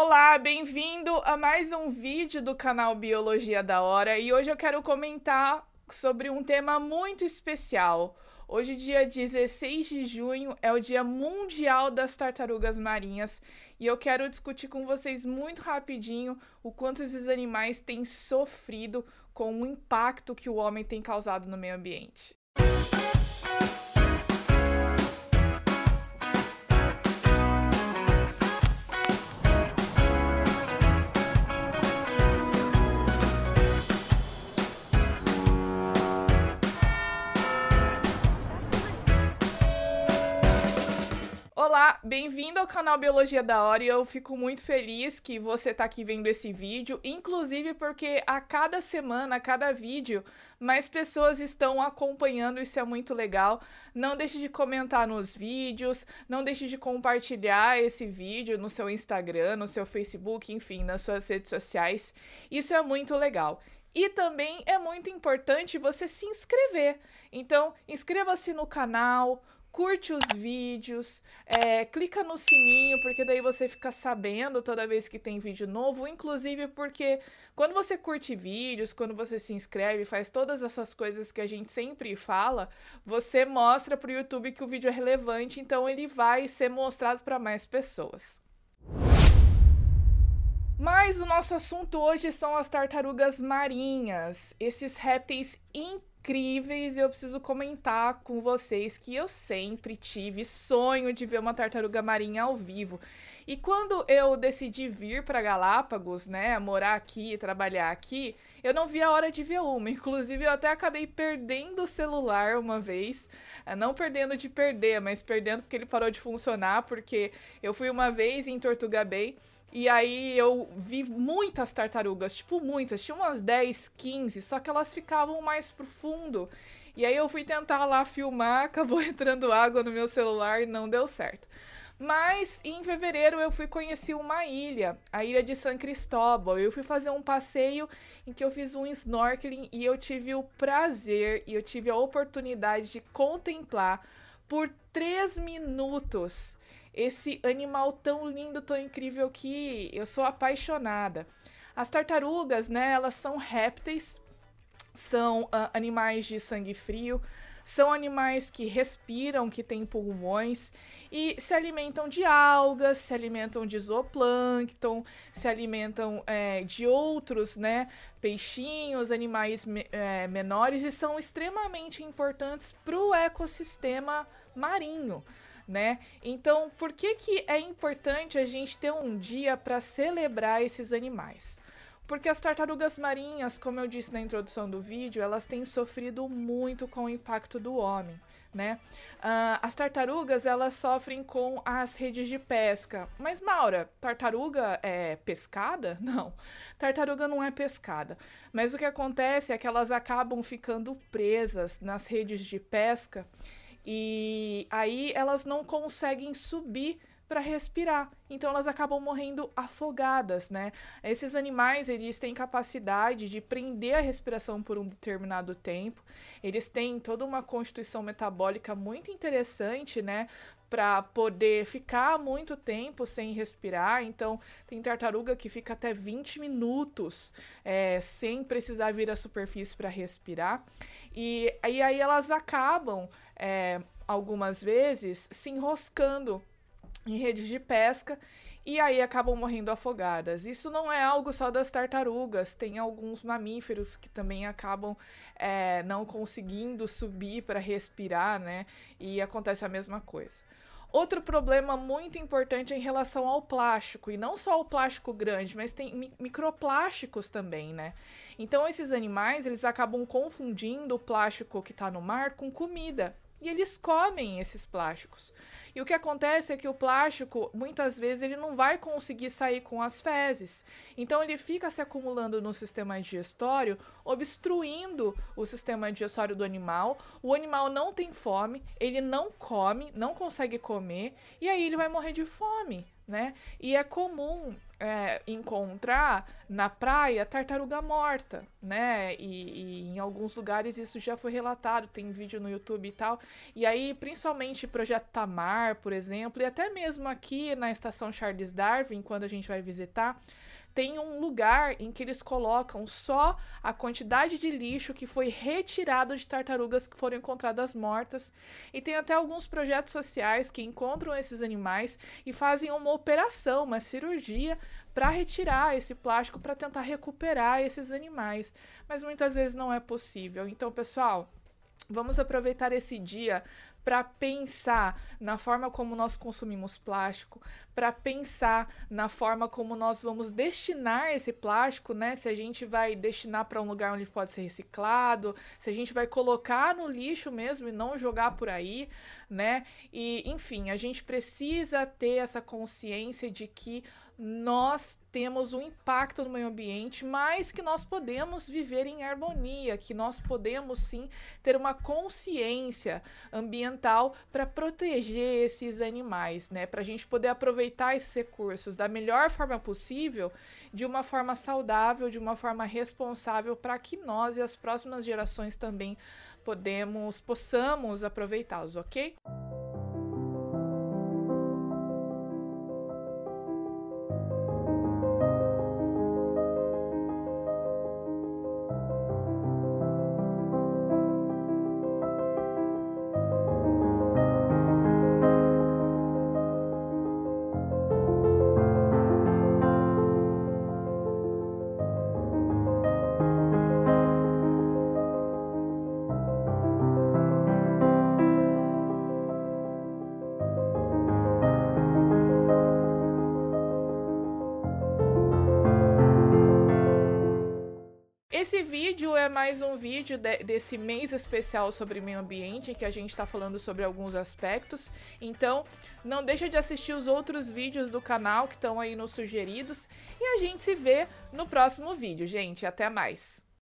Olá, bem-vindo a mais um vídeo do canal Biologia da Hora e hoje eu quero comentar sobre um tema muito especial. Hoje, dia 16 de junho, é o Dia Mundial das Tartarugas Marinhas e eu quero discutir com vocês muito rapidinho o quanto esses animais têm sofrido com o impacto que o homem tem causado no meio ambiente. Olá, bem-vindo ao canal Biologia da Hora e eu fico muito feliz que você está aqui vendo esse vídeo, inclusive porque a cada semana, a cada vídeo, mais pessoas estão acompanhando, isso é muito legal. Não deixe de comentar nos vídeos, não deixe de compartilhar esse vídeo no seu Instagram, no seu Facebook, enfim, nas suas redes sociais. Isso é muito legal. E também é muito importante você se inscrever. Então, inscreva-se no canal, curte os vídeos, é, clica no sininho, porque daí você fica sabendo toda vez que tem vídeo novo, inclusive porque quando você curte vídeos, quando você se inscreve, faz todas essas coisas que a gente sempre fala, você mostra para o YouTube que o vídeo é relevante, então ele vai ser mostrado para mais pessoas. Mas o nosso assunto hoje são as tartarugas marinhas, esses répteis incríveis incríveis e eu preciso comentar com vocês que eu sempre tive sonho de ver uma tartaruga marinha ao vivo. E quando eu decidi vir para Galápagos, né, morar aqui, trabalhar aqui, eu não vi a hora de ver uma. Inclusive, eu até acabei perdendo o celular uma vez. Eh, não perdendo de perder, mas perdendo porque ele parou de funcionar, porque eu fui uma vez em Tortuga Bay e aí eu vi muitas tartarugas, tipo muitas, tinha umas 10, 15, só que elas ficavam mais pro fundo. E aí eu fui tentar lá filmar, acabou entrando água no meu celular e não deu certo. Mas em fevereiro eu fui conhecer uma ilha, a ilha de San Cristóbal. Eu fui fazer um passeio em que eu fiz um snorkeling e eu tive o prazer e eu tive a oportunidade de contemplar por três minutos esse animal tão lindo, tão incrível que eu sou apaixonada. As tartarugas, né, elas são répteis, são uh, animais de sangue frio, são animais que respiram, que têm pulmões e se alimentam de algas, se alimentam de zooplâncton, se alimentam é, de outros, né, peixinhos, animais me é, menores e são extremamente importantes para o ecossistema marinho né? Então, por que, que é importante a gente ter um dia para celebrar esses animais? Porque as tartarugas marinhas, como eu disse na introdução do vídeo, elas têm sofrido muito com o impacto do homem. Né? Uh, as tartarugas elas sofrem com as redes de pesca. Mas, Maura, tartaruga é pescada? Não, tartaruga não é pescada. Mas o que acontece é que elas acabam ficando presas nas redes de pesca e aí elas não conseguem subir para respirar. Então elas acabam morrendo afogadas, né? Esses animais, eles têm capacidade de prender a respiração por um determinado tempo. Eles têm toda uma constituição metabólica muito interessante, né? Para poder ficar muito tempo sem respirar. Então, tem tartaruga que fica até 20 minutos é, sem precisar vir à superfície para respirar. E, e aí elas acabam, é, algumas vezes, se enroscando em redes de pesca e aí acabam morrendo afogadas. Isso não é algo só das tartarugas, tem alguns mamíferos que também acabam é, não conseguindo subir para respirar, né? E acontece a mesma coisa. Outro problema muito importante é em relação ao plástico, e não só o plástico grande, mas tem mi microplásticos também, né? Então esses animais, eles acabam confundindo o plástico que está no mar com comida, e eles comem esses plásticos. E o que acontece é que o plástico, muitas vezes, ele não vai conseguir sair com as fezes. Então, ele fica se acumulando no sistema digestório, obstruindo o sistema digestório do animal. O animal não tem fome, ele não come, não consegue comer, e aí ele vai morrer de fome né? E é comum é, encontrar na praia tartaruga morta, né? E, e, em alguns lugares isso já foi relatado, tem vídeo no YouTube e tal. E aí, principalmente Projeto Tamar, por exemplo, e até mesmo aqui na estação Charles Darwin, quando a gente vai visitar, tem um lugar em que eles colocam só a quantidade de lixo que foi retirado de tartarugas que foram encontradas mortas. E tem até alguns projetos sociais que encontram esses animais e fazem uma operação, uma cirurgia para retirar esse plástico para tentar recuperar esses animais. Mas muitas vezes não é possível. Então, pessoal, Vamos aproveitar esse dia para pensar na forma como nós consumimos plástico, para pensar na forma como nós vamos destinar esse plástico, né? Se a gente vai destinar para um lugar onde pode ser reciclado, se a gente vai colocar no lixo mesmo e não jogar por aí, né? E enfim, a gente precisa ter essa consciência de que nós temos um impacto no meio ambiente, mas que nós podemos viver em harmonia, que nós podemos sim ter uma consciência ambiental para proteger esses animais, né? Para a gente poder aproveitar esses recursos da melhor forma possível, de uma forma saudável, de uma forma responsável, para que nós e as próximas gerações também podemos possamos aproveitá-los, ok? Esse vídeo é mais um vídeo de, desse mês especial sobre meio ambiente, em que a gente está falando sobre alguns aspectos. Então, não deixa de assistir os outros vídeos do canal que estão aí nos sugeridos. E a gente se vê no próximo vídeo, gente. Até mais!